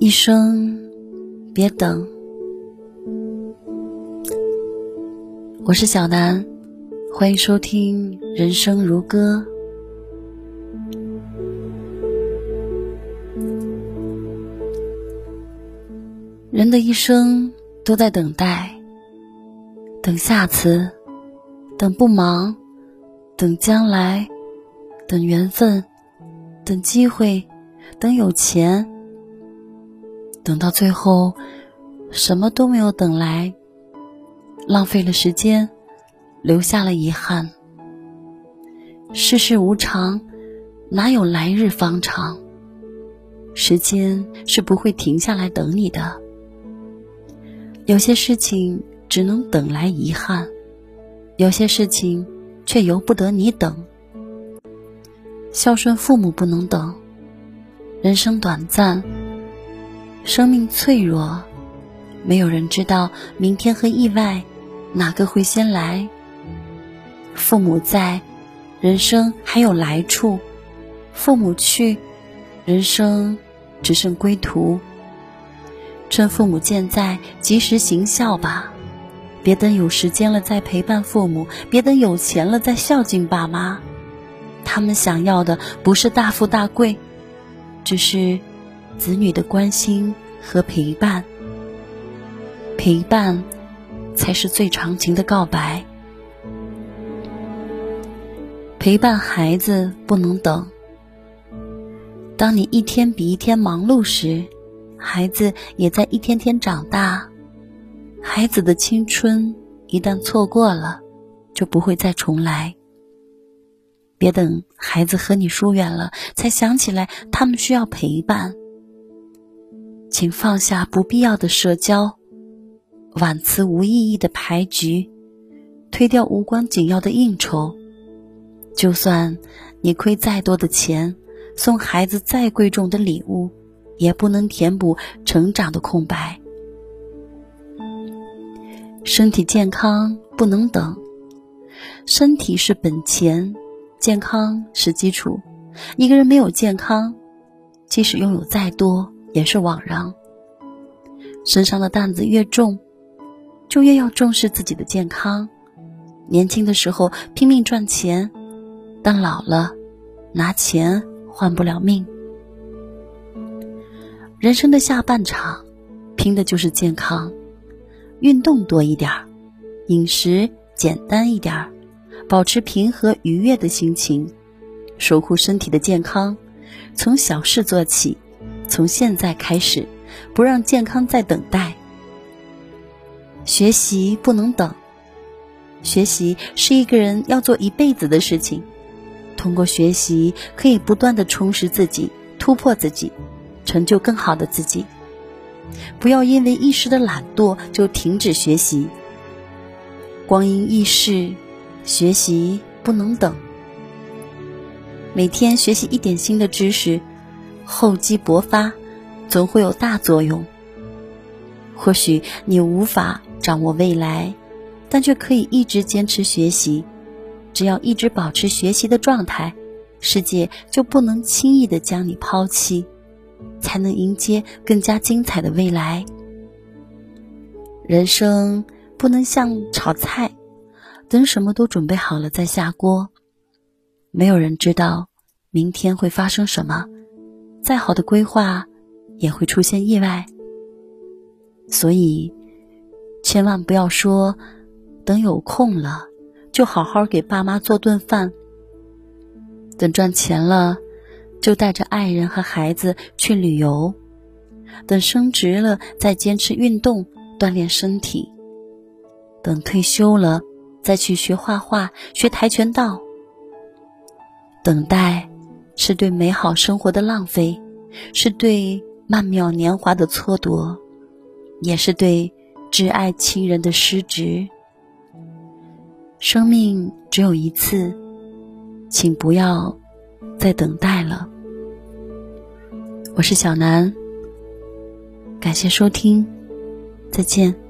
一生别等。我是小南，欢迎收听《人生如歌》。人的一生都在等待，等下次，等不忙，等将来，等缘分，等机会，等有钱，等到最后，什么都没有等来。浪费了时间，留下了遗憾。世事无常，哪有来日方长？时间是不会停下来等你的。有些事情只能等来遗憾，有些事情却由不得你等。孝顺父母不能等。人生短暂，生命脆弱，没有人知道明天和意外。哪个会先来？父母在，人生还有来处；父母去，人生只剩归途。趁父母健在，及时行孝吧，别等有时间了再陪伴父母，别等有钱了再孝敬爸妈。他们想要的不是大富大贵，只是子女的关心和陪伴。陪伴。才是最长情的告白。陪伴孩子不能等。当你一天比一天忙碌时，孩子也在一天天长大。孩子的青春一旦错过了，就不会再重来。别等孩子和你疏远了，才想起来他们需要陪伴。请放下不必要的社交。婉辞无意义的牌局，推掉无关紧要的应酬。就算你亏再多的钱，送孩子再贵重的礼物，也不能填补成长的空白。身体健康不能等，身体是本钱，健康是基础。一个人没有健康，即使拥有再多，也是枉然。身上的担子越重。就越要重视自己的健康。年轻的时候拼命赚钱，但老了，拿钱换不了命。人生的下半场，拼的就是健康。运动多一点儿，饮食简单一点儿，保持平和愉悦的心情，守护身体的健康。从小事做起，从现在开始，不让健康再等待。学习不能等，学习是一个人要做一辈子的事情。通过学习，可以不断的充实自己，突破自己，成就更好的自己。不要因为一时的懒惰就停止学习。光阴易逝，学习不能等。每天学习一点新的知识，厚积薄发，总会有大作用。或许你无法。掌握未来，但却可以一直坚持学习。只要一直保持学习的状态，世界就不能轻易的将你抛弃，才能迎接更加精彩的未来。人生不能像炒菜，等什么都准备好了再下锅。没有人知道明天会发生什么，再好的规划也会出现意外。所以。千万不要说，等有空了，就好好给爸妈做顿饭；等赚钱了，就带着爱人和孩子去旅游；等升职了，再坚持运动锻炼身体；等退休了，再去学画画、学跆拳道。等待是对美好生活的浪费，是对曼妙年华的蹉跎，也是对。挚爱亲人的失职，生命只有一次，请不要再等待了。我是小南，感谢收听，再见。